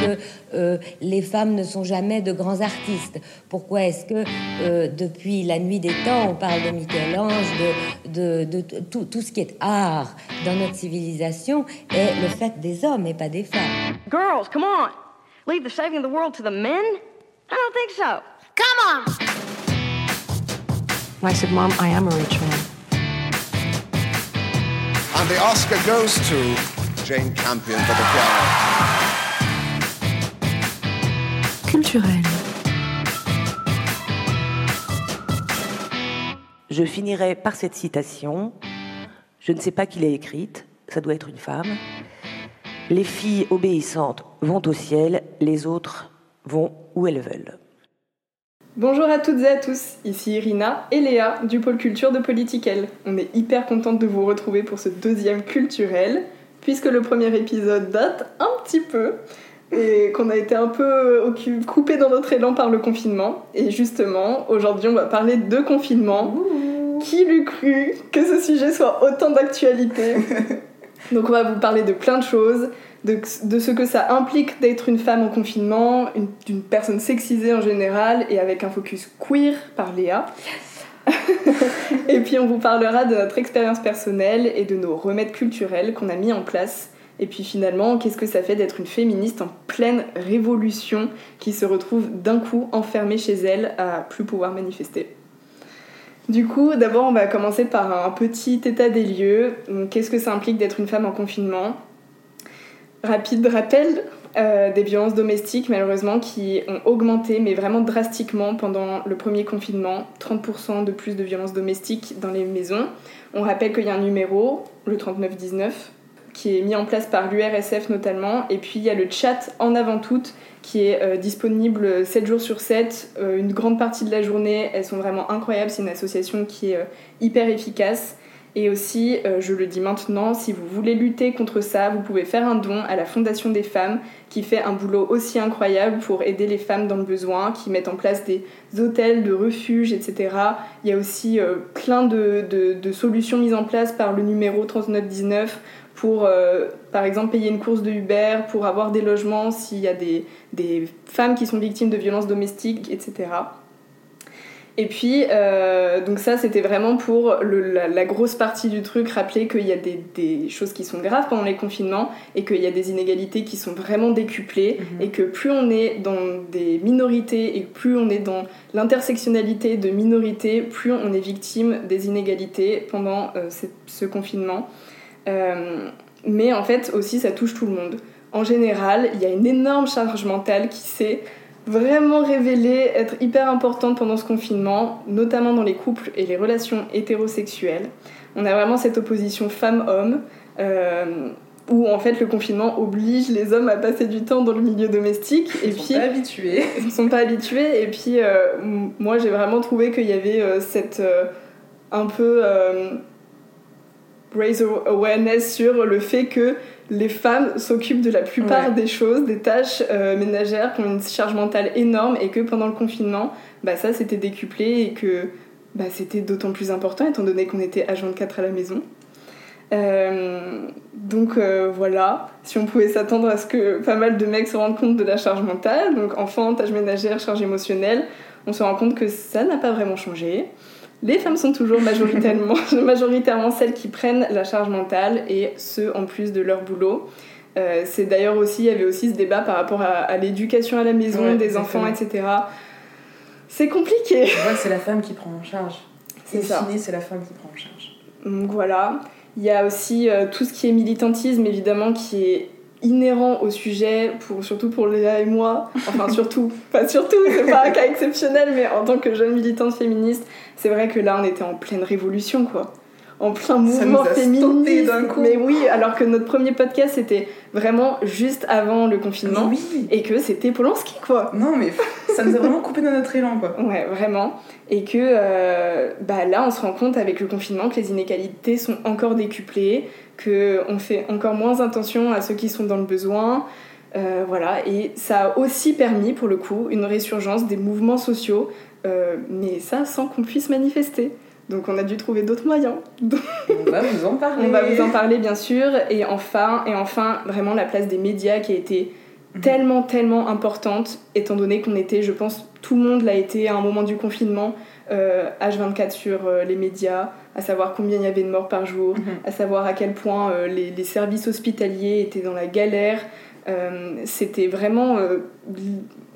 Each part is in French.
que euh, les femmes ne sont jamais de grands artistes Pourquoi est-ce que euh, depuis la nuit des temps, on parle de Michel-Ange, de, de, tout, tout, ce qui est art dans notre civilisation est le fait des hommes et pas des femmes? Girls, come on! Leave the saving of the world to the men? I don't think so. Come on! I said, Mom, I am a rich man. And the Oscar goes to Jane Campion for the piano. Culturel. Je finirai par cette citation. Je ne sais pas qui l'a écrite, ça doit être une femme. Les filles obéissantes vont au ciel, les autres vont où elles veulent. Bonjour à toutes et à tous, ici Irina et Léa du pôle culture de Political. On est hyper contente de vous retrouver pour ce deuxième culturel, puisque le premier épisode date un petit peu et qu'on a été un peu coupé dans notre élan par le confinement. Et justement, aujourd'hui, on va parler de confinement. Qui l'eût cru que ce sujet soit autant d'actualité Donc on va vous parler de plein de choses, de, de ce que ça implique d'être une femme en confinement, d'une personne sexisée en général, et avec un focus queer par Léa. et puis on vous parlera de notre expérience personnelle et de nos remèdes culturels qu'on a mis en place. Et puis finalement, qu'est-ce que ça fait d'être une féministe en pleine révolution qui se retrouve d'un coup enfermée chez elle à plus pouvoir manifester? Du coup, d'abord, on va commencer par un petit état des lieux. Qu'est-ce que ça implique d'être une femme en confinement? Rapide rappel euh, des violences domestiques, malheureusement, qui ont augmenté, mais vraiment drastiquement pendant le premier confinement. 30% de plus de violences domestiques dans les maisons. On rappelle qu'il y a un numéro, le 3919, qui est mis en place par l'URSF notamment. Et puis il y a le chat en avant tout qui est euh, disponible 7 jours sur 7, euh, une grande partie de la journée. Elles sont vraiment incroyables, c'est une association qui est euh, hyper efficace. Et aussi, je le dis maintenant, si vous voulez lutter contre ça, vous pouvez faire un don à la Fondation des femmes qui fait un boulot aussi incroyable pour aider les femmes dans le besoin, qui mettent en place des hôtels de refuge, etc. Il y a aussi plein de, solutions mises en place par le numéro 3919 pour, euh, par exemple, payer une course de Uber, pour avoir des logements s'il y a des, des, femmes qui sont victimes de violences domestiques, etc. Et puis, euh, donc ça, c'était vraiment pour le, la, grosse partie du truc, rappeler qu'il y a des, des, choses qui sont graves pendant les confinements et qu'il y a des inégalités qui sont vraiment décuplées mhm. et que plus on est dans des minorités et plus on est dans l'intersectionnalité de minorités, plus on est victime des inégalités pendant euh, ce confinement. Euh, mais en fait aussi ça touche tout le monde. En général, il y a une énorme charge mentale qui s'est vraiment révélée être hyper importante pendant ce confinement, notamment dans les couples et les relations hétérosexuelles. On a vraiment cette opposition femme-homme. Euh, où en fait le confinement oblige les hommes à passer du temps dans le milieu domestique. Ils et sont pas habitués. Ils sont pas habitués. Et puis euh, moi j'ai vraiment trouvé qu'il y avait cette un peu raise awareness sur le fait que les femmes s'occupent de la plupart des choses, des tâches euh, ménagères qui ont une charge mentale énorme et que pendant le confinement, bah ça c'était décuplé et que bah, c'était d'autant plus important étant donné qu'on était à 24 à la maison. Euh, donc euh, voilà, si on pouvait s'attendre à ce que pas mal de mecs se rendent compte de la charge mentale, donc enfants, tâches ménagères, charge émotionnelle, on se rend compte que ça n'a pas vraiment changé les femmes sont toujours majoritairement, majoritairement celles qui prennent la charge mentale et ce en plus de leur boulot. Euh, c'est d'ailleurs aussi, il y avait aussi ce débat par rapport à, l'éducation à la maison des enfants, etc. C'est compliqué. c'est la femme qui prend en charge. C'est ça. c'est la femme qui prend en charge. Donc voilà. Il y a aussi euh, tout ce qui est militantisme, évidemment, qui est inhérent au sujet, pour, surtout pour Léa et moi, enfin surtout, pas surtout, c'est pas un cas exceptionnel, mais en tant que jeune militante féministe, c'est vrai que là on était en pleine révolution quoi en plein mouvement féministe. d'un coup. Mais oui, alors que notre premier podcast c'était vraiment juste avant le confinement oui. et que c'était Polanski quoi. Non mais ça nous a vraiment coupé dans notre élan quoi. Ouais, vraiment. Et que euh, bah là on se rend compte avec le confinement que les inégalités sont encore décuplées, que on fait encore moins attention à ceux qui sont dans le besoin. Euh, voilà, et ça a aussi permis pour le coup une résurgence des mouvements sociaux, euh, mais ça sans qu'on puisse manifester. Donc on a dû trouver d'autres moyens. on va vous en parler. On va vous en parler bien sûr. Et enfin, et enfin, vraiment la place des médias qui a été mhm. tellement, tellement importante, étant donné qu'on était, je pense, tout le monde l'a été à un moment du confinement, H24 sur les médias, à savoir combien il y avait de morts par jour, mhm. à savoir à quel point les, les, services hospitaliers étaient dans la galère. C'était vraiment,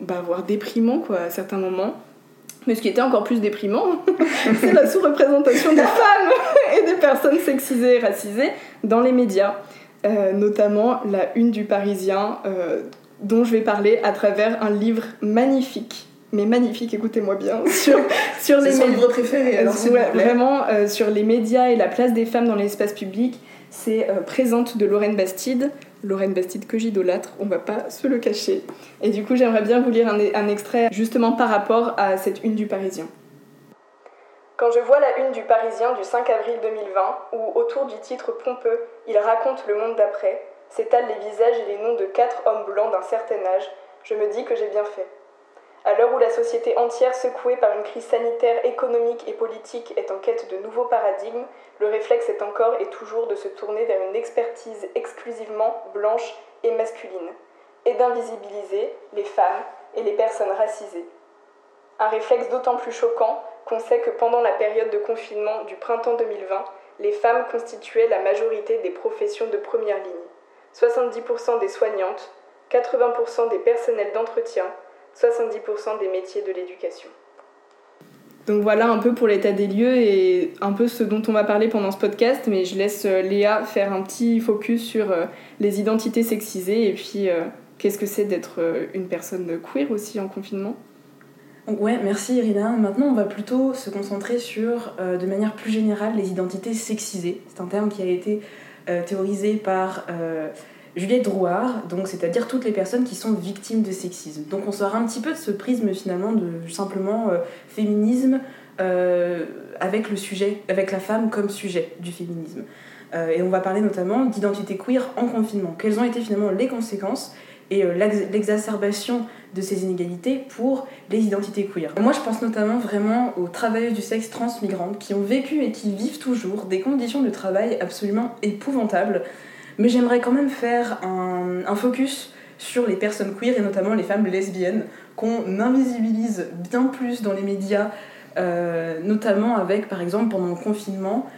bah, voire déprimant, quoi, à certains moments. Mais ce qui était encore plus déprimant, c'est la sous-représentation des femmes et des personnes sexisées et racisées dans les médias. Euh, notamment la une du Parisien, euh, dont je vais parler à travers un livre magnifique. Mais magnifique, écoutez-moi bien, sur, sur les médias. livre préféré, alors Vraiment, euh, sur les médias et la place des femmes dans l'espace public. C'est Présente de Lorraine Bastide. Lorraine Bastide que j'idolâtre, on va pas se le cacher. Et du coup, j'aimerais bien vous lire un, un extrait justement par rapport à cette une du Parisien. Quand je vois la une du Parisien du 5 avril 2020, où autour du titre pompeux, il raconte le monde d'après, s'étalent les visages et les noms de quatre hommes blancs d'un certain âge, je me dis que j'ai bien fait. À l'heure où la société entière secouée par une crise sanitaire, économique et politique est en quête de nouveaux paradigmes, le réflexe est encore et toujours de se tourner vers une expertise exclusivement blanche et masculine, et d'invisibiliser les femmes et les personnes racisées. Un réflexe d'autant plus choquant qu'on sait que pendant la période de confinement du printemps 2020, les femmes constituaient la majorité des professions de première ligne. 70% des soignantes, 80% des personnels d'entretien, 70% des métiers de l'éducation. Donc voilà un peu pour l'état des lieux et un peu ce dont on va parler pendant ce podcast, mais je laisse euh, Léa faire un petit focus sur euh, les identités sexisées et puis euh, qu'est-ce que c'est d'être une personne queer aussi en confinement? Ouais, merci Irina. Maintenant, on va plutôt se concentrer sur, euh, de manière plus générale, les identités sexisées. C'est un terme qui a été euh, théorisé par euh, Juliette Drouard, donc c'est-à-dire toutes les personnes qui sont victimes de sexisme. Donc on sort un petit peu de ce prisme finalement de simplement féminisme avec le sujet, avec la femme comme sujet du féminisme. et on va parler notamment d'identité queer en confinement. Quelles ont été finalement les conséquences et l'exacerbation de ces inégalités pour les identités queer. Moi, je pense notamment vraiment aux travailleuses du sexe transmigrantes qui ont vécu et qui vivent toujours des conditions de travail absolument épouvantables. Mais j'aimerais quand même faire un, focus sur les personnes queer et notamment les femmes lesbiennes qu'on invisibilise bien plus dans les médias, euh, notamment avec par exemple pendant le confinement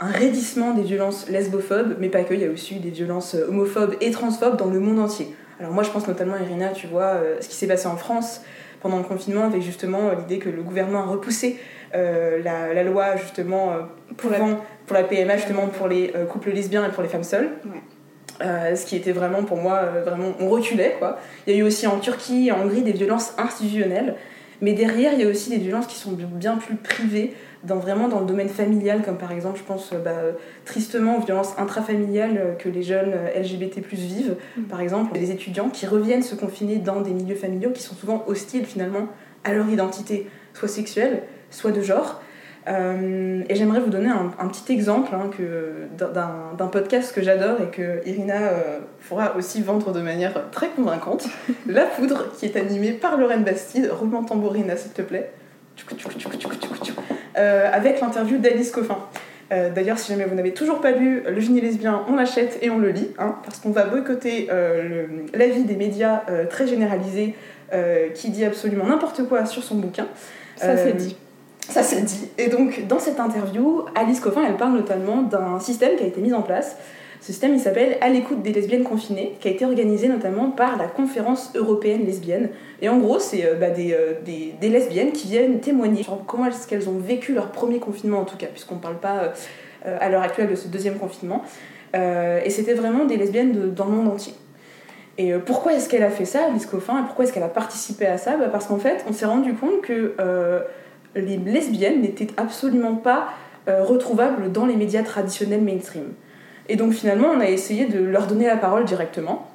un raidissement des violences lesbophobes, mais pas que, il y a aussi des violences homophobes et transphobes dans le monde entier. Alors moi je pense notamment, Irina, tu vois, euh, ce qui s'est passé en France pendant le confinement avec justement euh, l'idée que le gouvernement a repoussé euh, la, loi justement pour, la, pour la PMA justement pour les couples lesbiens et pour les femmes seules. ce qui était vraiment pour moi, vraiment, on reculait quoi. Il y a eu aussi en Turquie et en Hongrie des violences institutionnelles, mais derrière il y a aussi des violences qui sont bien plus privées, dans, vraiment dans le domaine familial, comme par exemple, je pense bah, tristement aux violences intrafamiliales que les jeunes LGBT vivent. Mm. Par exemple, les étudiants qui reviennent se confiner dans des milieux familiaux qui sont souvent hostiles finalement à leur identité, soit sexuelle, soit de genre. Euh, et j'aimerais vous donner un, petit exemple hein, d'un podcast que j'adore et que Irina euh, pourra aussi vendre de manière très convaincante. La Poudre, qui est animée par Lorraine Bastide. Roulement tambourina, s'il te plaît. Euh, avec l'interview d'Alice Coffin. Euh, d'ailleurs, si jamais vous n'avez toujours pas lu Le génie lesbien, on l'achète et on le lit, hein, parce qu'on va boycotter euh, l'avis des médias très généralisés qui dit absolument n'importe quoi sur son bouquin. Ça c'est dit. Ça c'est dit. Et donc, dans cette interview, Alice Coffin, elle parle notamment d'un système qui a été mis en place ce système, il s'appelle À l'écoute des lesbiennes confinées, qui a été organisé notamment par la Conférence européenne lesbienne. Et en gros, c'est euh, bah, euh, des, lesbiennes qui viennent témoigner comment est-ce qu'elles ont vécu leur premier confinement, en tout cas, puisqu'on ne parle pas euh, à l'heure actuelle de ce deuxième confinement. et c'était vraiment des lesbiennes dans le monde entier. Et pourquoi est-ce qu'elle a fait ça, Alice Coffin, et pourquoi est-ce qu'elle a participé à ça? Bah, Parce qu'en fait, on s'est rendu compte que les lesbiennes n'étaient absolument pas retrouvables dans les médias traditionnels mainstream. Et donc finalement, on a essayé de leur donner la parole directement.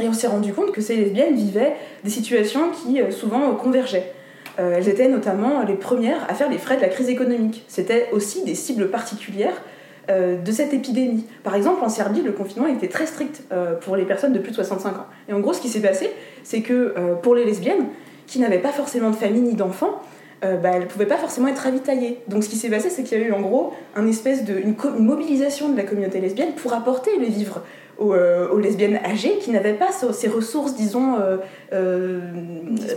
Et on s'est rendu compte que ces lesbiennes vivaient des situations qui euh, souvent convergeaient. Euh, elles étaient notamment les premières à faire les frais de la crise économique. C'était aussi des cibles particulières euh, de cette épidémie. Par exemple, en Serbie, le confinement était très strict pour les personnes de plus de 65 ans. Et en gros, ce qui s'est passé, c'est que pour les lesbiennes, qui n'avaient pas forcément de famille ni d'enfants, euh, bah, elle ne pouvait pas forcément être ravitaillée. Donc ce qui s'est passé, c'est qu'il y a eu en gros un espèce de, une, mobilisation de la communauté lesbienne pour apporter les vivres aux, lesbiennes âgées qui n'avaient pas ces ressources, disons,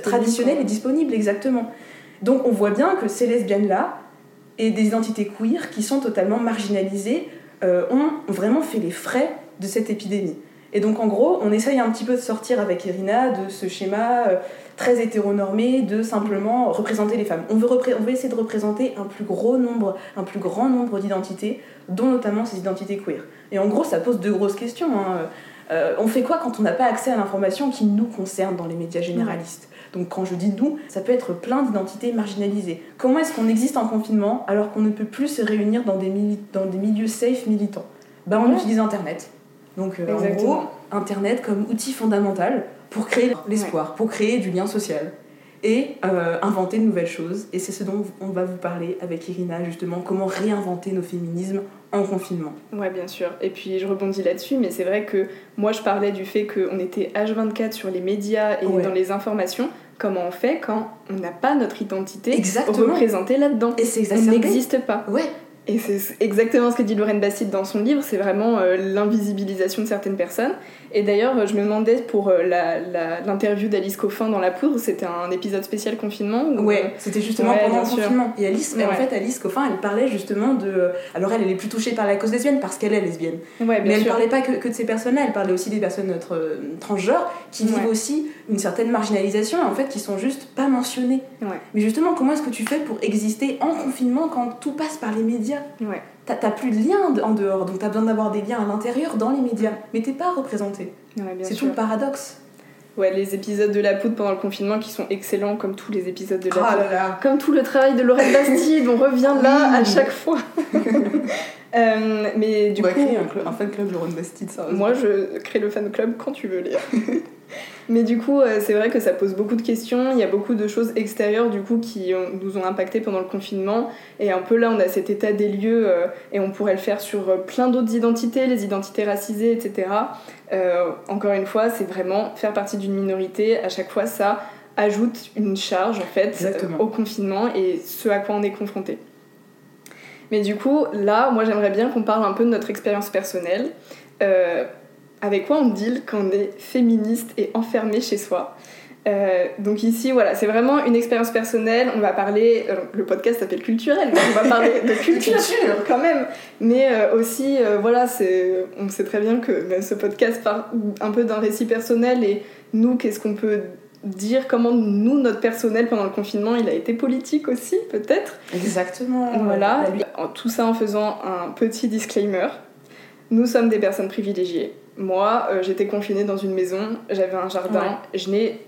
traditionnelles et disponibles exactement. Donc on voit bien que ces lesbiennes-là et des identités queer qui sont totalement marginalisées ont vraiment fait les frais de cette épidémie. Et donc en gros, on essaye un petit peu de sortir avec Irina de ce schéma euh, très hétéronormé de simplement représenter les femmes. On veut, on veut essayer de représenter un plus gros nombre, un plus grand nombre d'identités, dont notamment ces identités queer. Et en gros, ça pose deux grosses questions. Hein. Euh, on fait quoi quand on n'a pas accès à l'information qui nous concerne dans les médias généralistes? Donc quand je dis nous, ça peut être plein d'identités marginalisées. Comment est-ce qu'on existe en confinement alors qu'on ne peut plus se réunir dans des, dans des milieux safe militants? Ben, On utilise Internet. Donc euh, en gros, Internet comme outil fondamental pour créer l'espoir, pour créer du lien social et euh, inventer de nouvelles choses. Et c'est ce dont on va vous parler avec Irina, justement, comment réinventer nos féminismes en confinement. Ouais, bien sûr. Et puis je rebondis là-dessus, mais c'est vrai que moi je parlais du fait qu'on était H24 sur les médias et dans les informations. Comment on fait quand on n'a pas notre identité représentée là-dedans? Et c'est exactement. On n'existe pas. Ouais. Et c'est exactement ce que dit Lorraine Bastide dans son livre, c'est vraiment euh, l'invisibilisation de certaines personnes. Et d'ailleurs, je me demandais pour euh, l'interview d'Alice Coffin dans La Poudre, c'était un épisode spécial confinement Ouais, euh, c'était justement pendant le confinement. Et Alice, mais en fait, Alice Coffin, elle parlait justement de. Alors, elle, elle est plus touchée par la cause lesbienne parce qu'elle est lesbienne. mais elle ne parlait pas que, que, de ces personnes-là, elle parlait aussi des personnes notre, transgenres qui vivent aussi une certaine marginalisation et en fait qui sont juste pas mentionnées. Mais justement, comment est-ce que tu fais pour exister en confinement quand tout passe par les médias? Ouais. T'as plus de liens en dehors, donc t'as besoin d'avoir des liens à l'intérieur dans les médias, mais t'es pas représenté. c'est tout le paradoxe. Ouais, les épisodes de La Poudre pendant le confinement qui sont excellents, comme tous les épisodes de La oh Poudre. Comme tout le travail de Lorraine Bastide, on revient là à chaque fois. Euh, mais du on va coup, créer un, fan club Lorraine Bastide, ça. Moi, je crée le fan club quand tu veux, Léa. Mais du coup, euh, c'est vrai que ça pose beaucoup de questions. Il y a beaucoup de choses extérieures du coup qui nous ont impacté pendant le confinement. Et un peu là, on a cet état des lieux euh, et on pourrait le faire sur euh, plein d'autres identités, les identités racisées, etc. encore une fois, c'est vraiment faire partie d'une minorité. À chaque fois, ça ajoute une charge en fait au confinement et ce à quoi on est confronté. Mais du coup, là, moi, j'aimerais bien qu'on parle un peu de notre expérience personnelle avec quoi on deal quand on est féministe et enfermé chez soi. Euh, donc ici, voilà, c'est vraiment une expérience personnelle. On va parler, euh, le podcast s'appelle culturel, donc on va parler de culture quand même. Mais euh, aussi, voilà, c'est, on sait très bien que ce podcast parle un peu d'un récit personnel et nous, qu'est-ce qu'on peut dire comment nous, notre personnel pendant le confinement, il a été politique aussi, peut-être. Exactement. Voilà. Tout ça en faisant un petit disclaimer. Nous sommes des personnes privilégiées moi, euh, j'étais confinée dans une maison, j'avais un jardin, je n'ai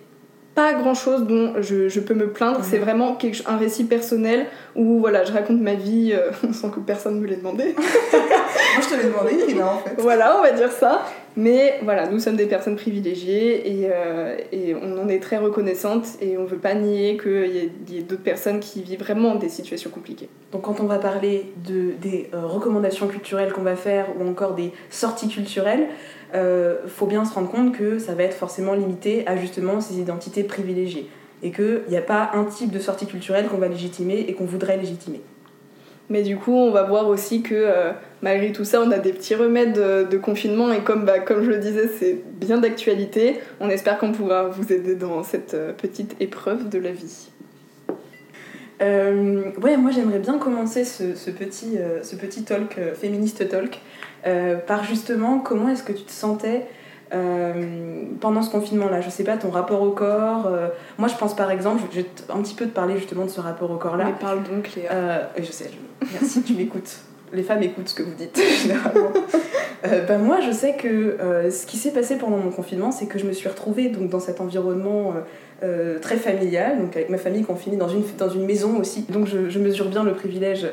pas grand chose dont je, peux me plaindre, c'est vraiment quelque, un récit personnel où voilà, je raconte ma vie euh, sans que personne me l'ait demandé. Moi je te l'ai demandé, Irina en fait. Voilà, on va dire ça. Mais voilà, nous sommes des personnes privilégiées et, euh, on en est très reconnaissante et on ne veut pas nier qu'il y ait, d'autres personnes qui vivent vraiment des situations compliquées. Donc quand on va parler de, des recommandations culturelles qu'on va faire ou encore des sorties culturelles, euh, faut bien se rendre compte que ça va être forcément limité à justement ces identités privilégiées et qu'il n'y a pas un type de sortie culturelle qu'on va légitimer et qu'on voudrait légitimer. Mais du coup, on va voir aussi que euh, malgré tout ça, on a des petits remèdes de, confinement et comme, bah, comme je le disais, c'est bien d'actualité. On espère qu'on pourra vous aider dans cette euh, petite épreuve de la vie. Euh, ouais, moi j'aimerais bien commencer ce, petit, ce petit talk, féministe talk, par justement comment est-ce que tu te sentais euh, pendant ce confinement-là Je sais pas, ton rapport au corps. Euh, moi, je pense par exemple, je vais un petit peu te parler justement de ce rapport au corps-là. Mais parle donc, Léa. je sais, merci, tu m'écoutes. Les femmes écoutent ce que vous dites, généralement. ben moi, je sais que ce qui s'est passé pendant mon confinement, c'est que je me suis retrouvée donc, dans cet environnement très familial, donc avec ma famille confinée dans une, dans une maison aussi. Donc je, je mesure bien le privilège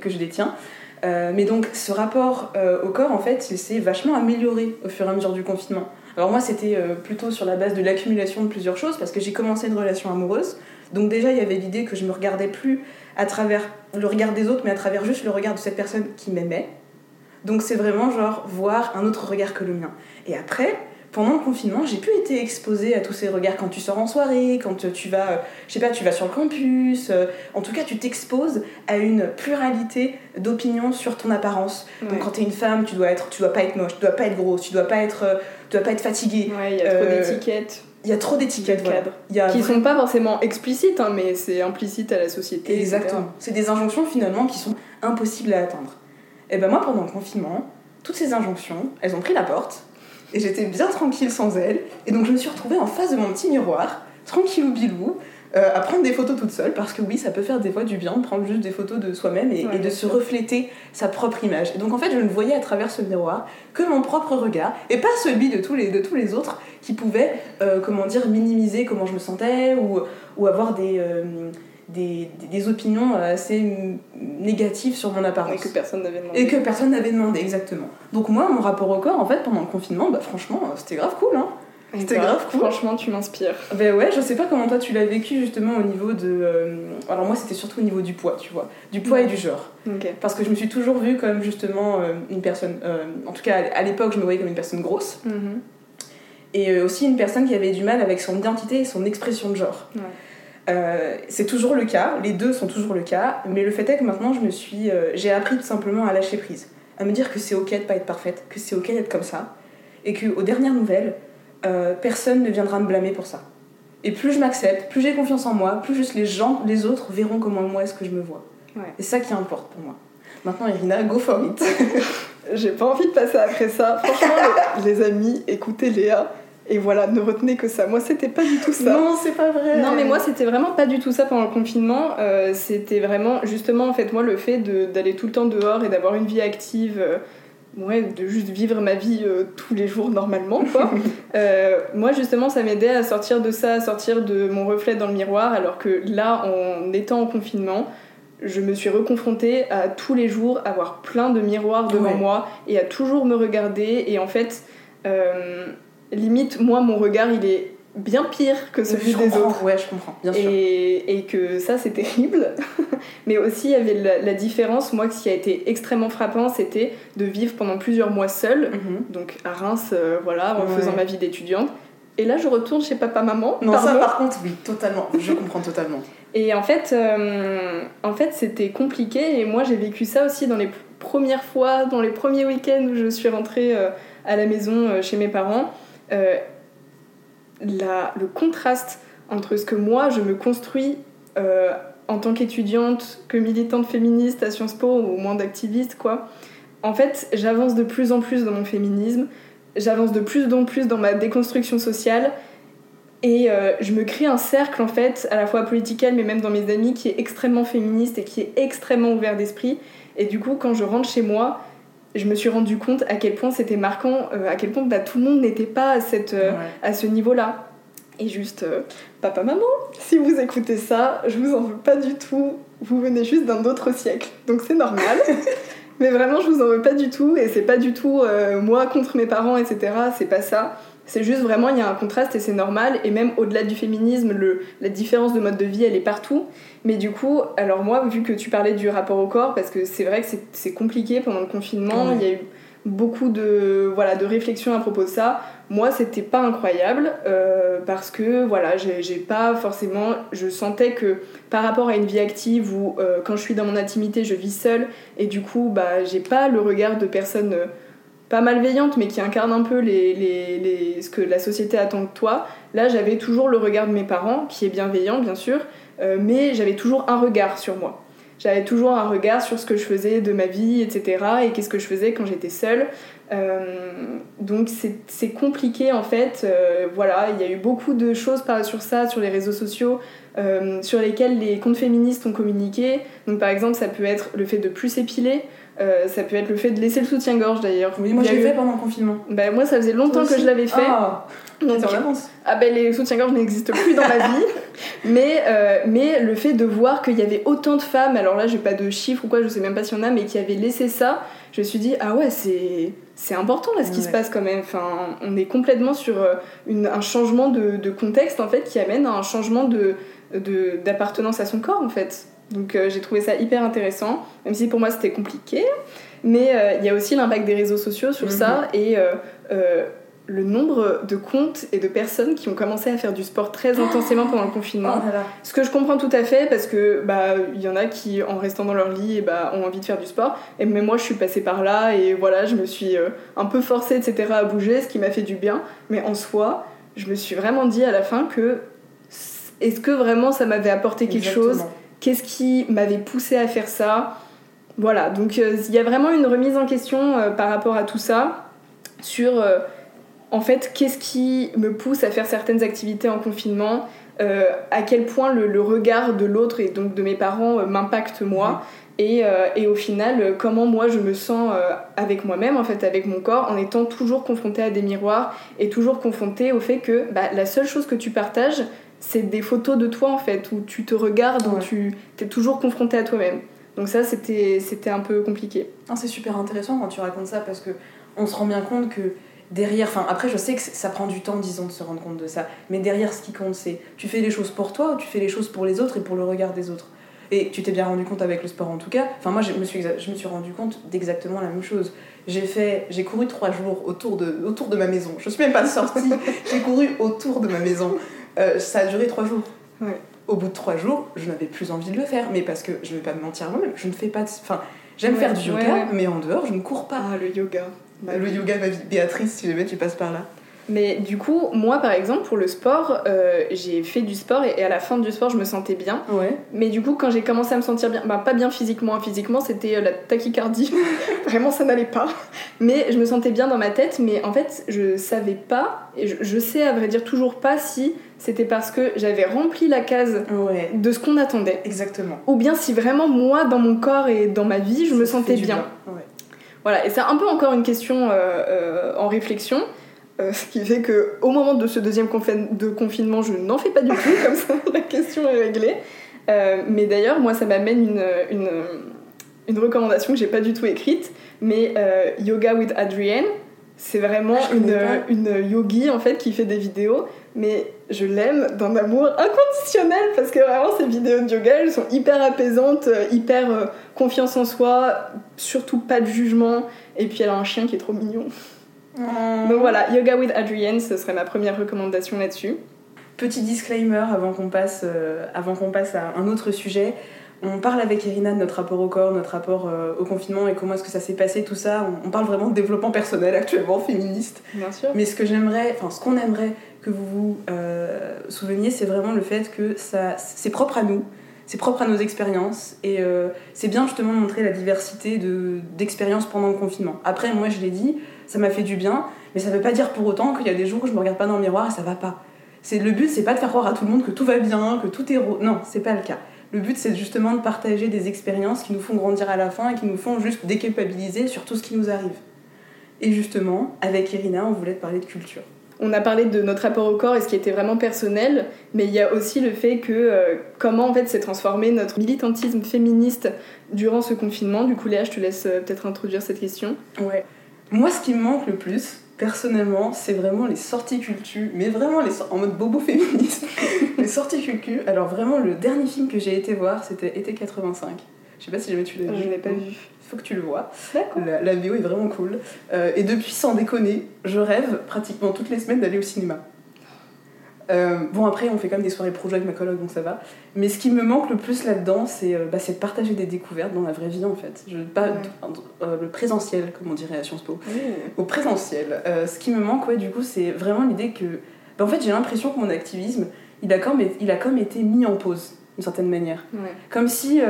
que je détiens. Euh, mais donc ce rapport euh, au corps, en fait, il s'est vachement amélioré au fur et à mesure du confinement. Alors moi, c'était euh, plutôt sur la base de l'accumulation de plusieurs choses, parce que j'ai commencé une relation amoureuse. Donc déjà, il y avait l'idée que je me regardais plus à travers le regard des autres, mais à travers juste le regard de cette personne qui m'aimait. Donc c'est vraiment genre voir un autre regard que le mien. Et après, pendant le confinement, j'ai pu être exposée à tous ces regards quand tu sors en soirée, quand tu vas, euh, je sais pas, tu vas sur le campus. euh, en tout cas, tu t'exposes à une pluralité d'opinions sur ton apparence. Ouais. Donc, quand t'es une femme, tu dois être, tu dois pas être moche, tu dois pas être grosse, tu dois pas être, euh, tu dois pas être fatiguée. Ouais, il y a trop Euh, d'étiquettes Il y a trop d'étiquettes, voilà. y a qui vraiment- sont pas forcément explicites, hein, mais c'est implicite à la société. Exactement. C'est des injonctions finalement qui sont impossibles à atteindre. Et ben moi, pendant le confinement, toutes ces injonctions, elles ont pris la porte. Et j'étais bien tranquille sans elles. Et donc je me suis retrouvée en face de mon petit miroir, tranquillou bilou, euh, à prendre des photos toute seule. Parce que oui, ça peut faire des fois du bien de prendre juste des photos de soi-même et, Ouais, et de se sûr. refléter sa propre image. Et donc en fait, je ne voyais à travers ce miroir que mon propre regard et pas celui de tous les, de tous les autres qui pouvaient, euh, comment dire, minimiser comment je me sentais ou, ou avoir des. euh, des, des- opinions assez mm, négatives sur mon apparence. Et que personne n'avait demandé. Et que personne n'avait demandé, exactement. Donc moi, mon rapport au corps, en fait, pendant le confinement, bah franchement, euh, c'était grave cool, hein. C'était Bah, grave cool. Franchement, tu m'inspires. Ben ouais, je sais pas comment toi tu l'as vécu justement au niveau de... euh, Alors moi, c'était surtout au niveau du poids, tu vois. Du poids et du genre. Parce que je me suis toujours vue comme justement euh, une personne... euh, en tout cas, à l'époque, je me voyais comme une personne grosse. Mhm. Et euh, aussi une personne qui avait du mal avec son identité et son expression de genre. Ouais. Euh, c'est toujours le cas, les deux sont toujours le cas, mais le fait est que maintenant je me suis, euh, j'ai appris tout simplement à lâcher prise, à me dire que c'est ok de pas être parfaite, que c'est ok d'être comme ça, et que aux dernières nouvelles, euh, personne ne viendra me blâmer pour ça. Et plus je m'accepte, plus j'ai confiance en moi, plus juste les gens, les autres verront comment moi est-ce que je me vois. Ouais. C'est ça qui importe pour moi. Maintenant, Irina, go for it. J'ai pas envie de passer après ça. Franchement, les amis, écoutez Léa. Et voilà, ne retenez que ça. Moi, c'était pas du tout ça. non, c'est pas vrai. Non mais moi c'était vraiment pas du tout ça pendant le confinement, Euh, c'était vraiment justement en fait moi le fait d'aller tout le temps dehors et d'avoir une vie active, euh, ouais de juste vivre ma vie euh, tous les jours normalement quoi. Moi justement ça m'aidait à sortir de ça, à sortir de mon reflet dans le miroir alors que là en étant en confinement je me suis reconfrontée à tous les jours avoir plein de miroirs devant Ouais. moi et à toujours me regarder et en fait limite moi mon regard il est bien pire que celui je des autres Ouais, je comprends, bien sûr. et, et que ça c'est terrible. Mais aussi il y avait la, la différence, moi ce qui a été extrêmement frappant c'était de vivre pendant plusieurs mois seule, Mhm. donc à Reims, euh, voilà, en Ouais. faisant ma vie d'étudiante. Et là je retourne chez papa-maman. Non, ça par contre, oui, totalement. Je comprends totalement. Et en fait, euh, en fait c'était compliqué et moi j'ai vécu ça aussi dans les premières fois, dans les premiers week-ends où je suis rentrée euh, à la maison chez mes parents. Euh, la- le contraste entre ce que moi je me construis euh, en tant qu'étudiante, que militante féministe à Sciences Po ou au moins d'activiste quoi. En fait, j'avance de plus en plus dans mon féminisme, j'avance de plus en plus dans ma déconstruction sociale et euh, je me crée un cercle en fait, à la fois political mais même dans mes amis, qui est extrêmement féministe et qui est extrêmement ouvert d'esprit. Et du coup, quand je rentre chez moi, je me suis rendu compte à quel point c'était marquant, euh, à quel point bah, tout le monde n'était pas à, cette, euh, Ouais. à ce niveau-là. Et juste, euh, papa, maman, si vous écoutez ça, je vous en veux pas du tout. Vous venez juste d'un autre siècle, donc c'est normal. Mais vraiment, je vous en veux pas du tout, et c'est pas du tout moi contre mes parents, etc. C'est pas ça. C'est juste vraiment, il y a un contraste et c'est normal. Et même au-delà du féminisme, le, la différence de mode de vie, elle est partout. Mais du coup, alors moi, vu que tu parlais du rapport au corps, parce que c'est vrai que c'est- compliqué pendant le confinement, il y a eu beaucoup de, voilà, de réflexions à propos de ça. Moi, c'était pas incroyable euh, parce que voilà, j'ai j'ai pas forcément. Je sentais que par rapport à une vie active où euh, quand je suis dans mon intimité, je vis seule et du coup, bah, j'ai pas le regard de personnes euh, pas malveillantes mais qui incarnent un peu les, les, les- ce que la société attend de toi. Là, j'avais toujours le regard de mes parents qui est bienveillant, bien sûr, euh, mais j'avais toujours un regard sur moi. J'avais toujours un regard sur ce que je faisais de ma vie, etc. et qu'est-ce que je faisais quand j'étais seule. Euh, donc c'est compliqué en fait. Euh, voilà, il y a eu beaucoup de choses sur ça, sur les réseaux sociaux, euh, sur lesquels les comptes féministes ont communiqué. Donc par exemple, ça peut être le fait de plus s'épiler, ça peut être le fait de laisser le soutien-gorge d'ailleurs. Oui, moi je l'ai eu- fait pendant le confinement. Bah, moi ça faisait longtemps que je l'avais fait. Ah, Donc, ah ben les soutiens-gorge n'existent plus dans ma vie, mais, euh, mais le fait de voir qu'il y avait autant de femmes, alors là j'ai pas de chiffres ou quoi, je sais même pas s'il y en a, mais qui avaient laissé ça, je me suis dit ah ouais c'est c'est important là ce qui se passe quand même. Enfin on est complètement sur euh, une- un changement de, de contexte en fait qui amène à un changement de de- d'appartenance à son corps en fait. Donc euh, j'ai trouvé ça hyper intéressant, même si pour moi c'était compliqué. Mais euh, il y a aussi l'impact des réseaux sociaux sur Mhm. ça et euh, le nombre de comptes et de personnes qui ont commencé à faire du sport très intensément pendant le confinement. Oh là là. Ce que je comprends tout à fait parce que bah il y en a qui en restant dans leur lit et bah, ont envie de faire du sport. Et mais moi je suis passée par là et voilà je me suis euh, un peu forcée etc à bouger, ce qui m'a fait du bien. Mais en soi, je me suis vraiment dit à la fin que est-ce que vraiment ça m'avait apporté quelque chose? Qu'est-ce qui m'avait poussé à faire ça? Voilà, donc euh, il y a vraiment une remise en question euh, par rapport à tout ça sur en fait qu'est-ce qui me pousse à faire certaines activités en confinement, euh, à quel point le, le regard de l'autre et donc de mes parents euh, m'impacte moi. Et, euh, et au final, comment moi je me sens avec moi-même, en fait, avec mon corps, en étant toujours confrontée à des miroirs et toujours confrontée au fait que bah, la seule chose que tu partages, c'est des photos de toi, en fait, où tu te regardes, où tu es toujours confrontée à toi-même. Donc ça, c'était c'était un peu compliqué. Non, c'est super intéressant quand tu racontes ça parce que on se rend bien compte que derrière, enfin après je sais que ça prend du temps, disons, de se rendre compte de ça, mais derrière ce qui compte c'est tu fais les choses pour toi ou tu fais les choses pour les autres et pour le regard des autres? Et tu t'es bien rendu compte avec le sport en tout cas. Enfin moi je me suis, je me suis rendu compte d'exactement la même chose. J'ai fait, j'ai couru trois jours autour de, autour de ma maison. Je suis même pas sortie. j'ai couru autour de ma maison. Euh, ça a duré trois jours. Ouais. Au bout de trois jours, je n'avais plus envie de le faire, mais parce que je vais pas me mentir moi-même, je ne fais pas de, enfin j'aime Ouais, faire du yoga, ouais. mais en dehors je ne cours pas. Ah, le yoga. Bah, le yoga, ma vie. Béatrice, si jamais tu passes par là. Mais du coup, moi par exemple, pour le sport, euh, j'ai fait du sport et, et à la fin du sport, je me sentais bien. Ouais. Mais du coup, quand j'ai commencé à me sentir bien, bah pas bien physiquement, physiquement c'était euh, la tachycardie, vraiment ça n'allait pas. Mais je me sentais bien dans ma tête, mais en fait je savais pas, et je, je sais à vrai dire toujours pas si c'était parce que j'avais rempli la case Ouais. de ce qu'on attendait, Exactement. ou bien si vraiment moi dans mon corps et dans ma vie je me sentais bien. Ouais. Voilà, et c'est un peu encore une question euh, euh, en réflexion. euh, ce qui fait que au moment de ce deuxième confin- de confinement, je n'en fais pas du tout, comme ça la question est réglée. Euh, mais d'ailleurs, moi, ça m'amène une, une, une recommandation que j'ai pas du tout écrite, mais euh, Yoga with Adrienne, c'est vraiment Ah, une, une yogi en fait qui fait des vidéos, mais je l'aime d'un amour inconditionnel parce que vraiment ces vidéos de yoga, elles sont hyper apaisantes, euh, hyper euh, confiance en soi, surtout pas de jugement, et puis elle a un chien qui est trop mignon. Donc voilà, Yoga with Adrienne, ce serait ma première recommandation là-dessus. Petit disclaimer avant qu'on passe, euh, avant qu'on passe à un autre sujet. On parle avec Irina de notre rapport au corps, notre rapport euh, au confinement et comment est-ce que ça s'est passé, tout ça. On, on parle vraiment de développement personnel actuellement, féministe. Bien sûr. Mais ce que j'aimerais, enfin ce qu'on aimerait que vous vous euh, souveniez, c'est vraiment le fait que c'est propre à nous, c'est propre à nos expériences et euh, c'est bien justement de montrer la diversité de, d'expériences pendant le confinement. Après, moi je l'ai dit, ça m'a fait du bien, mais ça veut pas dire pour autant qu'il y a des jours où je me regarde pas dans le miroir et ça va pas. Le but, c'est pas de faire croire à tout le monde que tout va bien, que tout est rose. Non, c'est pas le cas. Le but, c'est justement de partager des expériences qui nous font grandir à la fin et qui nous font juste déculpabiliser sur tout ce qui nous arrive. Et justement, avec Irina, on voulait te parler de culture. On a parlé de notre rapport au corps et ce qui était vraiment personnel, mais il y a aussi le fait que euh, comment en fait s'est transformé notre militantisme féministe durant ce confinement. Du coup, Léa, je te laisse euh, peut-être introduire cette question. Ouais. Moi, ce qui me manque le plus, personnellement, c'est vraiment les sorties cultu, mais vraiment les sor- en mode bobo féministe. les sorties cultu. Alors, vraiment, le dernier film que j'ai été voir, c'était Été 85. Je sais pas si jamais tu l'as vu. Je l'ai pas vu. Il faut que tu le vois. D'accord. La, la VO est vraiment cool. Euh, et depuis, sans déconner, je rêve pratiquement toutes les semaines d'aller au cinéma. Euh, bon, après, on fait quand même des soirées projet avec ma coloc, donc ça va. Mais ce qui me manque le plus là-dedans, c'est euh, bah, c'est de partager des découvertes dans la vraie vie, en fait. Je, pas, Ouais. euh, le présentiel, comme on dirait à Sciences Po. Au présentiel. Ce qui me manque, ouais, du coup, c'est vraiment l'idée que. bah, en fait, j'ai l'impression que mon activisme, il a, comme, il a comme été mis en pause, d'une certaine manière. Ouais. Comme si,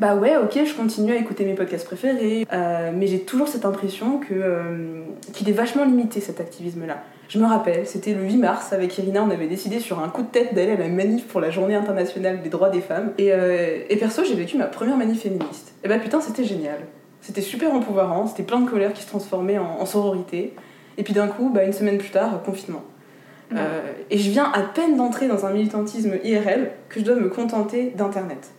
bah ouais, ok, je continue à écouter mes podcasts préférés, euh, mais j'ai toujours cette impression que, euh, qu'il est vachement limité cet activisme-là. Je me rappelle, c'était le 8 mars, avec Irina, on avait décidé sur un coup de tête d'aller à la manif pour la journée internationale des droits des femmes. Et, euh, et perso, j'ai vécu ma première manif féministe. Et bah putain, c'était génial. C'était super empouvoirant, c'était plein de colère qui se transformait en, en sororité. Et puis d'un coup, bah, une semaine plus tard, confinement. Ouais. Et je viens à peine d'entrer dans un militantisme IRL que je dois me contenter d'Internet.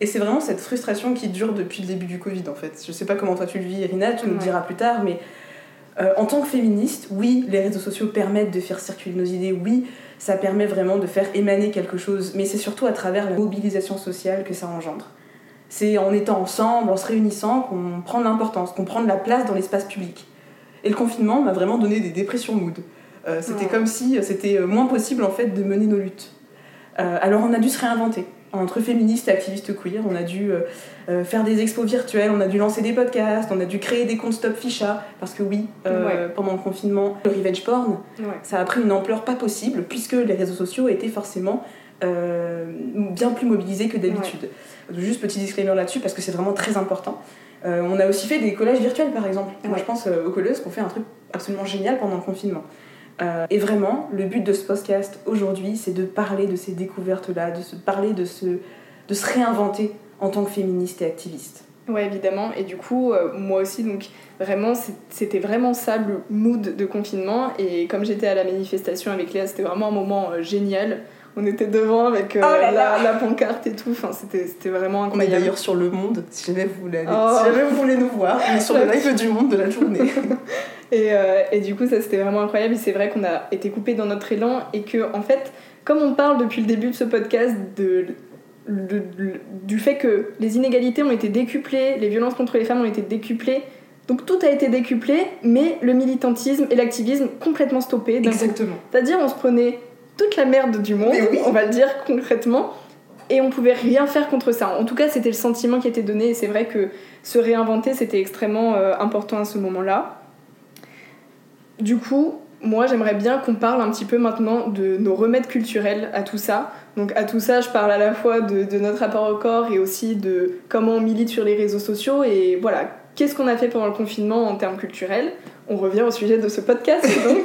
Et c'est vraiment cette frustration qui dure depuis le début du Covid en fait. Je sais pas comment toi tu le vis, Irina, tu nous le Ouais. diras plus tard, mais euh, en tant que féministe, oui, les réseaux sociaux permettent de faire circuler nos idées, oui, ça permet vraiment de faire émaner quelque chose, mais c'est surtout à travers la mobilisation sociale que ça engendre. C'est en étant ensemble, en se réunissant, qu'on prend de l'importance, qu'on prend de la place dans l'espace public. Et le confinement m'a vraiment donné des dépressions mood. Euh, c'était comme si c'était moins possible en fait de mener nos luttes. alors on a dû se réinventer entre féministes et activistes queer. On a dû euh, euh, faire des expos virtuelles, on a dû lancer des podcasts, on a dû créer des comptes Stop Ficha, parce que oui, euh, pendant le confinement, le revenge porn, ça a pris une ampleur pas possible, puisque les réseaux sociaux étaient forcément bien plus mobilisés que d'habitude. Juste petit disclaimer là-dessus, parce que c'est vraiment très important. on a aussi fait des collages virtuels, par exemple. Moi, je pense aux colleuses qui ont fait un truc absolument génial pendant le confinement. Euh, et vraiment, le but de ce podcast aujourd'hui, c'est de parler de ces découvertes-là, de se parler de se, de se réinventer en tant que féministe et activiste. Ouais, évidemment. Et du coup, euh, moi aussi, donc vraiment, c'était vraiment ça le mood de confinement. Et comme j'étais à la manifestation avec Léa, c'était vraiment un moment euh, génial. On était devant avec oh la, la, pancarte et tout. Enfin, c'était vraiment incroyable. On est d'ailleurs sur Le Monde, si jamais vous voulez, oh. si jamais vous voulez nous voir. On est sur le live du Monde de la journée. Et, euh, et, du coup, ça c'était vraiment incroyable. Et c'est vrai qu'on a été coupé dans notre élan et que, en fait, comme on parle depuis le début de ce podcast de, du fait que les inégalités ont été décuplées, les violences contre les femmes ont été décuplées, donc tout a été décuplé, mais le militantisme et l'activisme complètement stoppés. Exactement. C'est-à-dire, on se prenait toute la merde du monde, on va le dire concrètement, et on pouvait rien faire contre ça. En tout cas, c'était le sentiment qui était donné, et c'est vrai que se réinventer, c'était extrêmement euh, important à ce moment-là. Du coup, moi j'aimerais bien qu'on parle un petit peu maintenant de nos remèdes culturels à tout ça. Donc à tout ça, je parle à la fois de, notre rapport au corps et aussi de comment on milite sur les réseaux sociaux et voilà, qu'est-ce qu'on a fait pendant le confinement en termes culturels? On revient au sujet de ce podcast donc.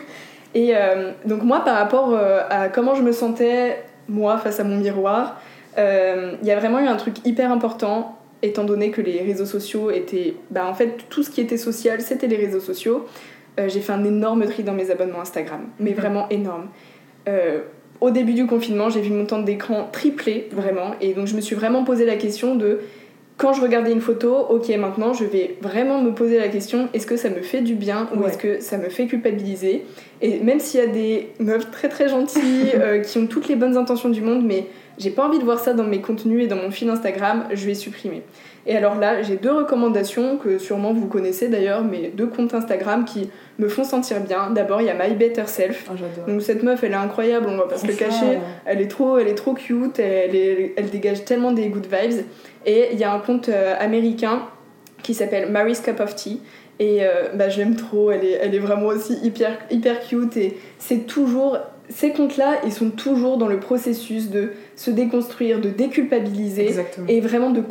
et euh, donc moi par rapport euh, à comment je me sentais moi face à mon miroir, euh, il y a vraiment eu un truc hyper important étant donné que les réseaux sociaux étaient... Bah en fait tout ce qui était social c'était les réseaux sociaux. Euh, j'ai fait un énorme tri dans mes abonnements Instagram, mais vraiment énorme. Euh, au début du confinement, j'ai vu mon temps d'écran tripler, vraiment, et donc je me suis vraiment posé la question de quand je regardais une photo, ok, maintenant je vais vraiment me poser la question est-ce que ça me fait du bien ou est-ce que ça me fait culpabiliser? Et même s'il y a des meufs très très gentilles euh, qui ont toutes les bonnes intentions du monde, mais j'ai pas envie de voir ça dans mes contenus et dans mon fil Instagram, je vais supprimer. Et alors là, j'ai deux recommandations que sûrement vous connaissez d'ailleurs, mais deux comptes Instagram qui me font sentir bien. D'abord, il y a My Better Self. Oh, Donc cette meuf, elle est incroyable, on va pas se le cacher. Elle est trop, elle est trop cute, elle, elle dégage tellement des good vibes. Et il y a un compte euh, américain qui s'appelle Mary's Cup of Tea. Et euh, bah, j'aime trop, elle est, elle est vraiment aussi hyper, hyper cute et c'est toujours ces comptes-là, ils sont toujours dans le processus de se déconstruire, de déculpabiliser et vraiment de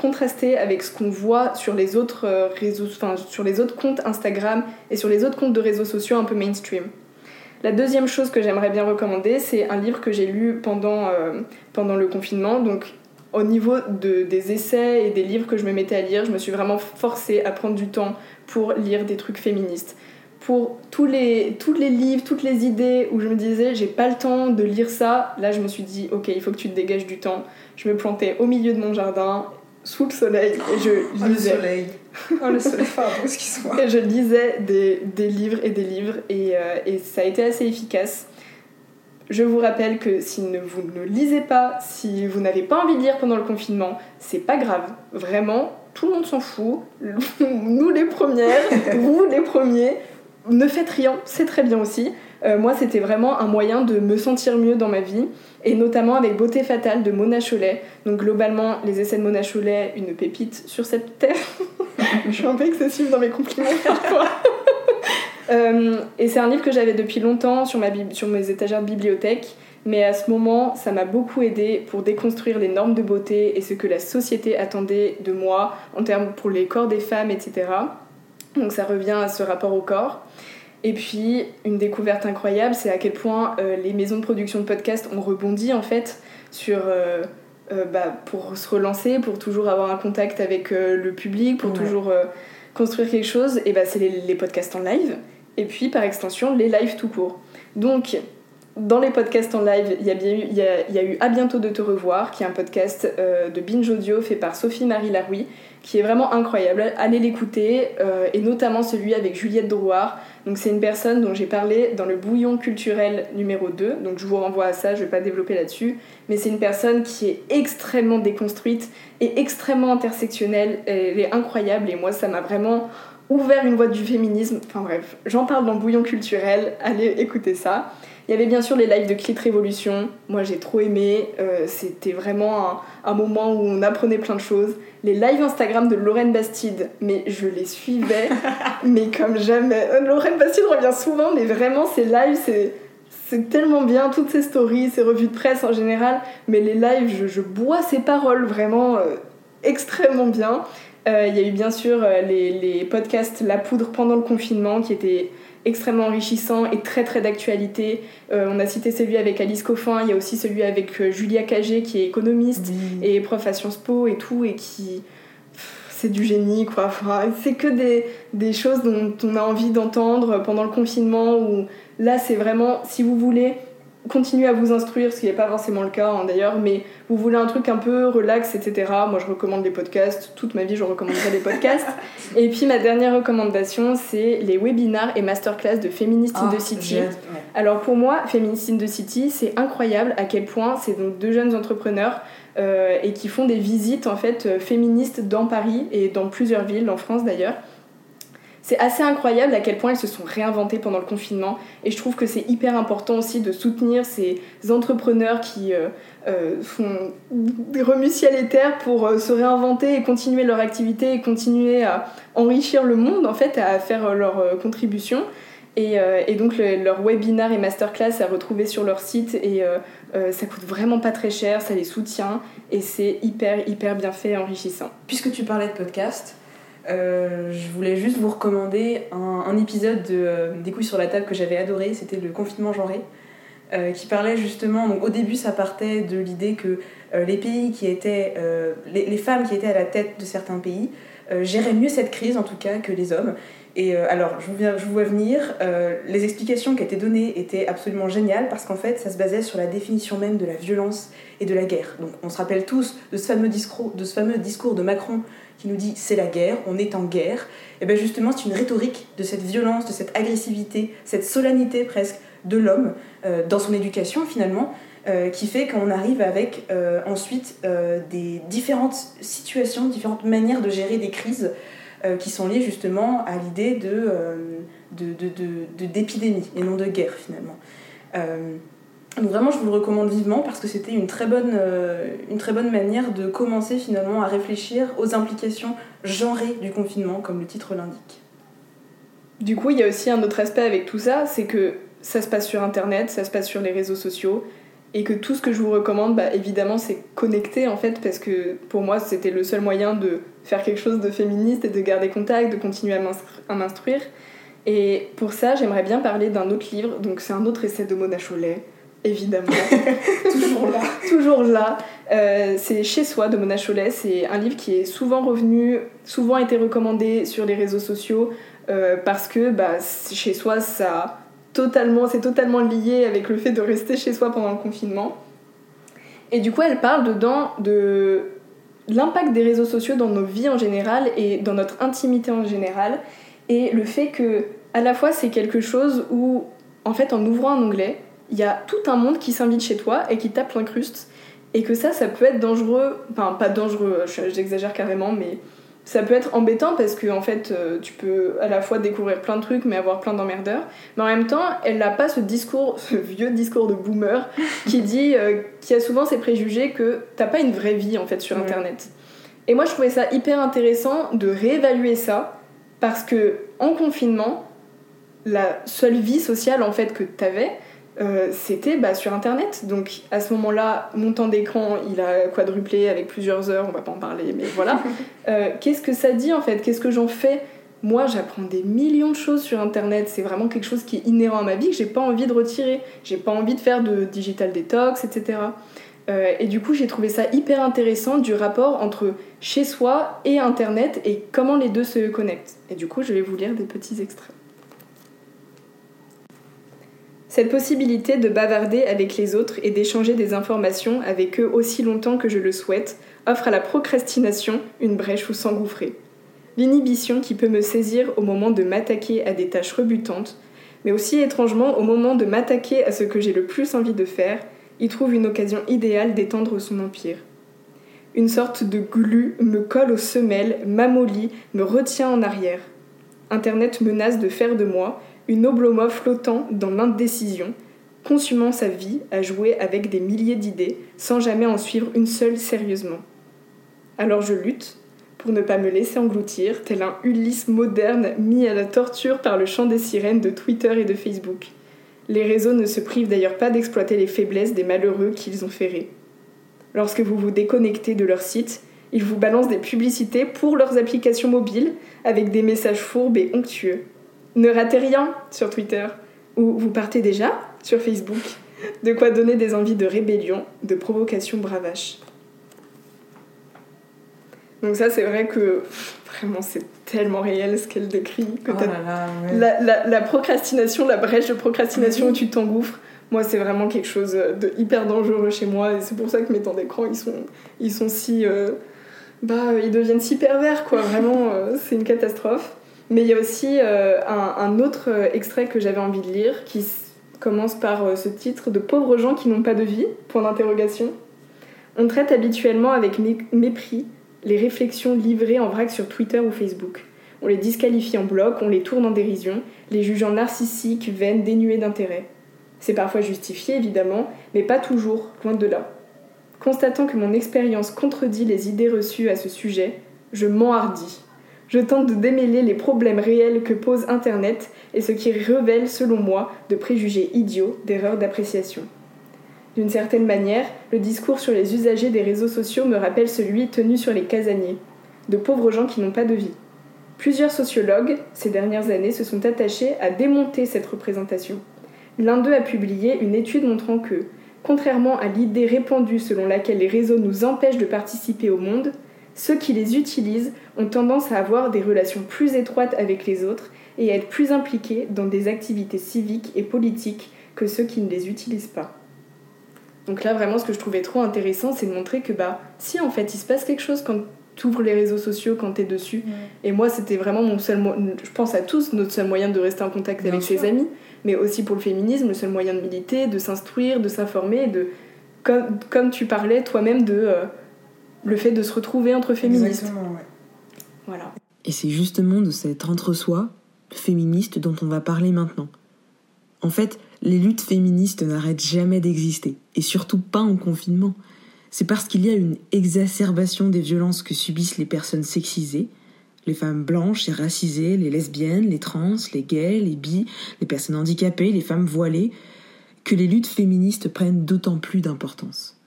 contraster avec ce qu'on voit sur les autres euh, réseaux, enfin sur les autres comptes Instagram et sur les autres comptes de réseaux sociaux un peu mainstream. La deuxième chose que j'aimerais bien recommander, c'est un livre que j'ai lu pendant, euh, pendant le confinement. Donc, au niveau de, des essais et des livres que je me mettais à lire, je me suis vraiment forcée à prendre du temps pour lire des trucs féministes pour tous les, tous les livres, toutes les idées où je me disais j'ai pas le temps de lire ça, là je me suis dit ok il faut que tu te dégages du temps. Je me plantais au milieu de mon jardin, sous le soleil, et je oh, lisais. le soleil Oh le soleil, Et je lisais des, des, livres et des livres et, euh, et, ça a été assez efficace. Je vous rappelle que si vous ne lisez pas, si vous n'avez pas envie de lire pendant le confinement, c'est pas grave. Vraiment, tout le monde s'en fout. Nous les premières, vous les premiers ne faites rien, c'est très bien aussi. Euh, moi, c'était vraiment un moyen de me sentir mieux dans ma vie, et notamment avec Beauté Fatale de Mona Cholet. Donc, globalement, les essais de Mona Cholet, une pépite sur cette terre. Je suis un peu excessive dans mes compliments parfois. euh, et c'est un livre que j'avais depuis longtemps sur, ma sur mes étagères de bibliothèque, mais à ce moment, ça m'a beaucoup aidé pour déconstruire les normes de beauté et ce que la société attendait de moi en termes pour les corps des femmes, etc. Donc ça revient à ce rapport au corps. Et puis, une découverte incroyable, c'est à quel point euh, les maisons de production de podcasts ont rebondi en fait sur. Euh, euh, bah, pour se relancer, pour toujours avoir un contact avec le public, pour toujours construire quelque chose, et bah, c'est les, podcasts en live, et puis par extension les lives tout court. Donc, dans les podcasts en live, il y, a bien eu, il, y a, il y a eu À bientôt de te revoir, qui est un podcast de Binge Audio fait par Sophie-Marie Laroui, qui est vraiment incroyable. Allez l'écouter, euh, et notamment celui avec Juliette Drouard. C'est une personne dont j'ai parlé dans le bouillon culturel numéro 2, donc je vous renvoie à ça, je vais pas développer là-dessus, mais c'est une personne qui est extrêmement déconstruite et extrêmement intersectionnelle, elle est incroyable, et moi ça m'a vraiment ouvert une voie du féminisme. Enfin bref, j'en parle dans Bouillon culturel, allez écouter ça. Il y avait bien sûr les lives de Clit Révolution, moi j'ai trop aimé, euh, c'était vraiment un, moment où on apprenait plein de choses. Les lives Instagram de Lorraine Bastide, mais je les suivais, mais comme jamais. Euh, Lorraine Bastide revient souvent, mais vraiment ces lives, c'est c'est tellement bien, toutes ces stories, ces revues de presse en général, mais les lives, je, bois ces paroles vraiment euh, extrêmement bien. Il y a eu bien sûr les, les, podcasts La Poudre pendant le confinement qui étaient extrêmement enrichissant et très très d'actualité. Euh, on a cité celui avec Alice Coffin, il y a aussi celui avec euh, Julia Cagé qui est économiste et prof à Sciences Po et tout, et qui. C'est du génie quoi. Enfin, c'est que des, des choses dont on a envie d'entendre pendant le confinement, où là c'est vraiment, si vous voulez continuez à vous instruire, ce qui n'est pas forcément le cas hein, d'ailleurs, mais vous voulez un truc un peu relax, etc. Moi je recommande les podcasts, toute ma vie je recommanderai les podcasts. et puis ma dernière recommandation, c'est les webinars et masterclass de Feminist in the ah, City. Alors pour moi, Feminist in the City, c'est incroyable à quel point c'est donc deux jeunes entrepreneurs euh, et qui font des visites en fait euh, féministes dans Paris et dans plusieurs villes, en France d'ailleurs. C'est assez incroyable à quel point elles se sont réinventées pendant le confinement et je trouve que c'est hyper important aussi de soutenir ces entrepreneurs qui euh, euh, font remues ciel et terre pour euh, se réinventer et continuer leur activité et continuer à enrichir le monde en fait, à faire leur contribution. Et, donc leur webinar et masterclass à retrouver sur leur site et ça coûte vraiment pas très cher, ça les soutient et c'est hyper hyper bien fait et enrichissant. Puisque tu parlais de podcast, euh, je voulais juste vous recommander un, épisode de, euh, des couilles sur la table que j'avais adoré, c'était le confinement genré, euh, qui parlait justement, au début ça partait de l'idée que les les, femmes qui étaient à la tête de certains pays géraient mieux cette crise en tout cas que les hommes. Et alors, je vous, vois venir, les explications qui étaient données étaient absolument géniales parce qu'en fait, ça se basait sur la définition même de la violence et de la guerre. Donc, on se rappelle tous de ce fameux discours de, ce fameux discours de Macron qui nous dit c'est la guerre, on est en guerre, et bien justement c'est une rhétorique de cette violence, de cette agressivité, cette solennité presque de l'homme euh, dans son éducation finalement, euh, qui fait qu'on arrive avec euh, ensuite des différentes situations, différentes manières de gérer des crises qui sont liées justement à l'idée de, d'épidémie de, de, et non de guerre finalement. Donc vraiment, je vous le recommande vivement parce que c'était une, très bonne, euh, une très bonne manière de commencer finalement à réfléchir aux implications genrées du confinement, comme le titre l'indique. Du coup, il y a aussi un autre aspect avec tout ça, c'est que ça se passe sur Internet, ça se passe sur les réseaux sociaux, et que tout ce que je vous recommande, bah, évidemment, c'est connecter en fait, parce que pour moi, c'était le seul moyen de faire quelque chose de féministe et de garder contact, de continuer à m'instruire. Et pour ça, j'aimerais bien parler d'un autre livre, donc c'est un autre essai de Mona Chollet évidemment. Toujours là. Toujours là. Euh, c'est Chez soi de Mona Chollet. C'est un livre qui est souvent revenu, souvent été recommandé sur les réseaux sociaux euh, parce que bah, chez soi, ça totalement, c'est totalement lié avec le fait de rester chez soi pendant le confinement. Et du coup, elle parle dedans de l'impact des réseaux sociaux dans nos vies en général et dans notre intimité en général. Et le fait que, à la fois, c'est quelque chose où, en fait, en ouvrant un onglet, il y a tout un monde qui s'invite chez toi et qui tape l'incruste. Et que ça, ça peut être dangereux, enfin pas dangereux, j'exagère carrément, mais ça peut être embêtant parce que en fait euh, tu peux à la fois découvrir plein de trucs mais avoir plein d'emmerdeurs. Mais en même temps, elle n'a pas ce discours, ce vieux discours de boomer qui dit, euh, qui a souvent ces préjugés que t'as pas une vraie vie en fait sur internet. Et moi je trouvais ça hyper intéressant de réévaluer ça parce que en confinement, la seule vie sociale en fait que t'avais, euh, c'était bah, sur internet. Donc à ce moment-là, mon temps d'écran il a quadruplé avec plusieurs heures, on va pas en parler, mais voilà. Euh, qu'est-ce que ça dit en fait? Qu'est-ce que j'en fais? Moi j'apprends des millions de choses sur internet, c'est vraiment quelque chose qui est inhérent à ma vie que j'ai pas envie de retirer. J'ai pas envie de faire de digital detox, etc. Euh, et du coup j'ai trouvé ça hyper intéressant du rapport entre chez soi et internet et comment les deux se connectent. Et du coup je vais vous lire des petits extraits. Cette possibilité de bavarder avec les autres et d'échanger des informations avec eux aussi longtemps que je le souhaite offre à la procrastination une brèche où s'engouffrer. L'inhibition qui peut me saisir au moment de m'attaquer à des tâches rebutantes, mais aussi étrangement au moment de m'attaquer à ce que j'ai le plus envie de faire, y trouve une occasion idéale d'étendre son empire. Une sorte de glu me colle aux semelles, m'amollit, me retient en arrière. Internet menace de faire de moi une oblomov flottant dans l'indécision, consumant sa vie à jouer avec des milliers d'idées sans jamais en suivre une seule sérieusement. Alors je lutte pour ne pas me laisser engloutir, tel un Ulysse moderne mis à la torture par le chant des sirènes de Twitter et de Facebook. Les réseaux ne se privent d'ailleurs pas d'exploiter les faiblesses des malheureux qu'ils ont ferrés. Lorsque vous vous déconnectez de leur site, ils vous balancent des publicités pour leurs applications mobiles avec des messages fourbes et onctueux. Ne ratez rien sur Twitter, ou vous partez déjà sur Facebook. De quoi donner des envies de rébellion, de provocation bravache. Donc ça, c'est vrai que vraiment, c'est tellement réel ce qu'elle décrit. Que Oh là là, ouais. la, la- la procrastination, la brèche de procrastination Mhm. où tu t'engouffres, moi, c'est vraiment quelque chose de hyper dangereux chez moi. Et c'est pour ça que mes temps d'écran, ils sont, ils sont si... euh, bah, ils deviennent si pervers, quoi. Vraiment, euh, c'est une catastrophe. Mais il y a aussi euh, un, autre euh, extrait que j'avais envie de lire qui commence par euh, ce titre de Pauvres gens qui n'ont pas de vie, point d'interrogation. On traite habituellement avec mé- mépris les réflexions livrées en vrac sur Twitter ou Facebook. On les disqualifie en bloc, on les tourne en dérision, les jugeant narcissiques, vaines, dénuées d'intérêt. C'est parfois justifié évidemment, mais pas toujours, loin de là. Constatant que mon expérience contredit les idées reçues à ce sujet, je m'enhardis. Je tente de démêler les problèmes réels que pose Internet et ce qui révèle, selon moi, de préjugés idiots, d'erreurs d'appréciation. D'une certaine manière, le discours sur les usagers des réseaux sociaux me rappelle celui tenu sur les casaniers, de pauvres gens qui n'ont pas de vie. Plusieurs sociologues, ces dernières années, se sont attachés à démonter cette représentation. L'un d'eux a publié une étude montrant que, contrairement à l'idée répandue selon laquelle les réseaux nous empêchent de participer au monde, ceux qui les utilisent ont tendance à avoir des relations plus étroites avec les autres et à être plus impliqués dans des activités civiques et politiques que ceux qui ne les utilisent pas. Donc là, vraiment, ce que je trouvais trop intéressant, c'est de montrer que, bah, si en fait, il se passe quelque chose quand tu ouvres les réseaux sociaux, quand t'es dessus. Et moi, c'était vraiment mon seul. mo- Je pense à tous, notre seul moyen de rester en contact Bien avec sûr. ses amis, mais aussi pour le féminisme, le seul moyen de militer, de s'instruire, de s'informer, de. Comme, comme tu parlais toi-même de. euh, le fait de se retrouver entre féministes. Exactement, ouais. Voilà. Et c'est justement de cet entre-soi féministe dont on va parler maintenant. En fait, les luttes féministes n'arrêtent jamais d'exister, et surtout pas en confinement. C'est parce qu'il y a une exacerbation des violences que subissent les personnes sexisées, les femmes blanches et racisées, les lesbiennes, les trans, les gays, les bi, les personnes handicapées, les femmes voilées, que les luttes féministes prennent d'autant plus d'importance.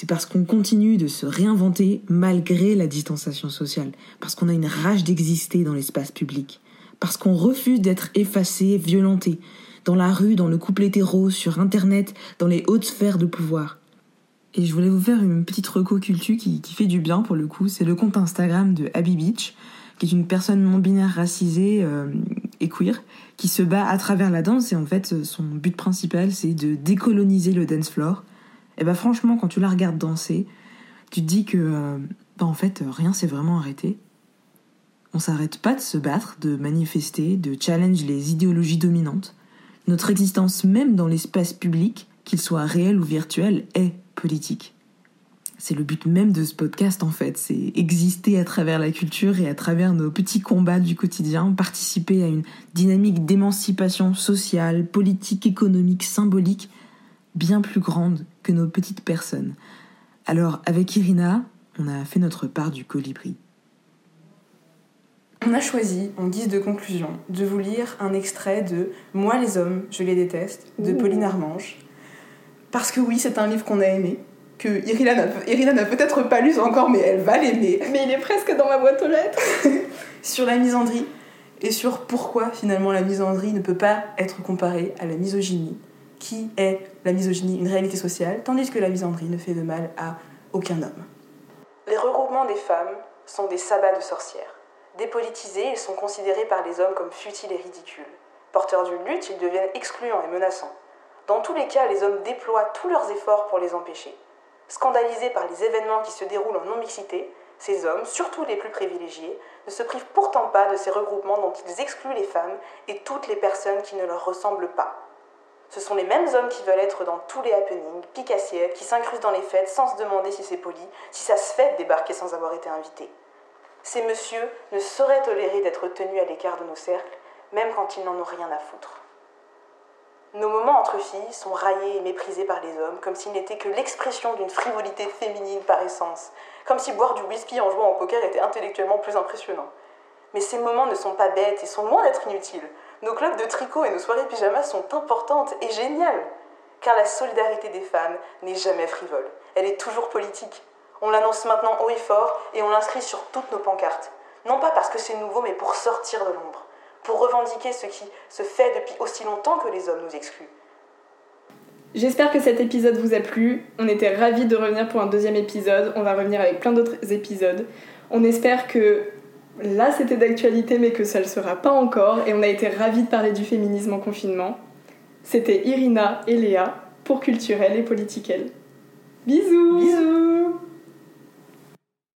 C'est parce qu'on continue de se réinventer malgré la distanciation sociale, parce qu'on a une rage d'exister dans l'espace public, parce qu'on refuse d'être effacé, violenté, dans la rue, dans le couple hétéro, sur internet, dans les hautes sphères de pouvoir. Et je voulais vous faire une petite reco cultu qui, qui fait du bien pour le coup, c'est le compte Instagram de Abby Beach, qui est une personne non binaire racisée euh, et queer, qui se bat à travers la danse. Et en fait son but principal c'est de décoloniser le dance floor. Et bah franchement quand tu la regardes danser, tu te dis que euh, bah, en fait rien s'est vraiment arrêté. On s'arrête pas de se battre, de manifester, de challenge les idéologies dominantes. Notre existence même dans l'espace public, qu'il soit réel ou virtuel, est politique. C'est le but même de ce podcast en fait, c'est exister à travers la culture et à travers nos petits combats du quotidien, participer à une dynamique d'émancipation sociale, politique, économique, symbolique, bien plus grande que nos petites personnes. Alors avec Irina, on a fait notre part du colibri. On a choisi, en guise de conclusion, de vous lire un extrait de Moi les hommes, je les déteste, de Ouh. Pauline Armange. Parce que oui, c'est un livre qu'on a aimé, que Irina n'a Irina n'a peut-être pas lu encore, mais elle va l'aimer, Mais il est presque dans ma boîte aux lettres. sur la misandrie et sur pourquoi finalement la misandrie ne peut pas être comparée à la misogynie, qui est la misogynie une réalité sociale, tandis que la misandrie ne fait de mal à aucun homme. Les regroupements des femmes sont des sabbats de sorcières. Dépolitisés, ils sont considérés par les hommes comme futiles et ridicules. Porteurs d'une lutte, ils deviennent excluants et menaçants. Dans tous les cas, les hommes déploient tous leurs efforts pour les empêcher. Scandalisés par les événements qui se déroulent en non-mixité, ces hommes, surtout les plus privilégiés, ne se privent pourtant pas de ces regroupements dont ils excluent les femmes et toutes les personnes qui ne leur ressemblent pas. Ce sont les mêmes hommes qui veulent être dans tous les happenings, piques assiette, qui s'incrustent dans les fêtes sans se demander si c'est poli, si ça se fait de débarquer sans avoir été invité. Ces messieurs ne sauraient tolérer d'être tenus à l'écart de nos cercles, même quand ils n'en ont rien à foutre. Nos moments entre filles sont raillés et méprisés par les hommes, comme s'ils n'étaient que l'expression d'une frivolité féminine par essence, comme si boire du whisky en jouant au poker était intellectuellement plus impressionnant. Mais ces moments ne sont pas bêtes et sont loin d'être inutiles. Nos clubs de tricot et nos soirées pyjamas sont importantes et géniales. Car la solidarité des femmes n'est jamais frivole, elle est toujours politique. On l'annonce maintenant haut et fort et on l'inscrit sur toutes nos pancartes. Non pas parce que c'est nouveau, mais pour sortir de l'ombre, pour revendiquer ce qui se fait depuis aussi longtemps que les hommes nous excluent. J'espère que cet épisode vous a plu. On était ravis de revenir pour un deuxième épisode. On va revenir avec plein d'autres épisodes. On espère que là c'était d'actualité mais que ça ne le sera pas encore et on a été ravis de parler du féminisme en confinement. C'était Irina et Léa pour Culturel et Politiquel. Bisous Bisous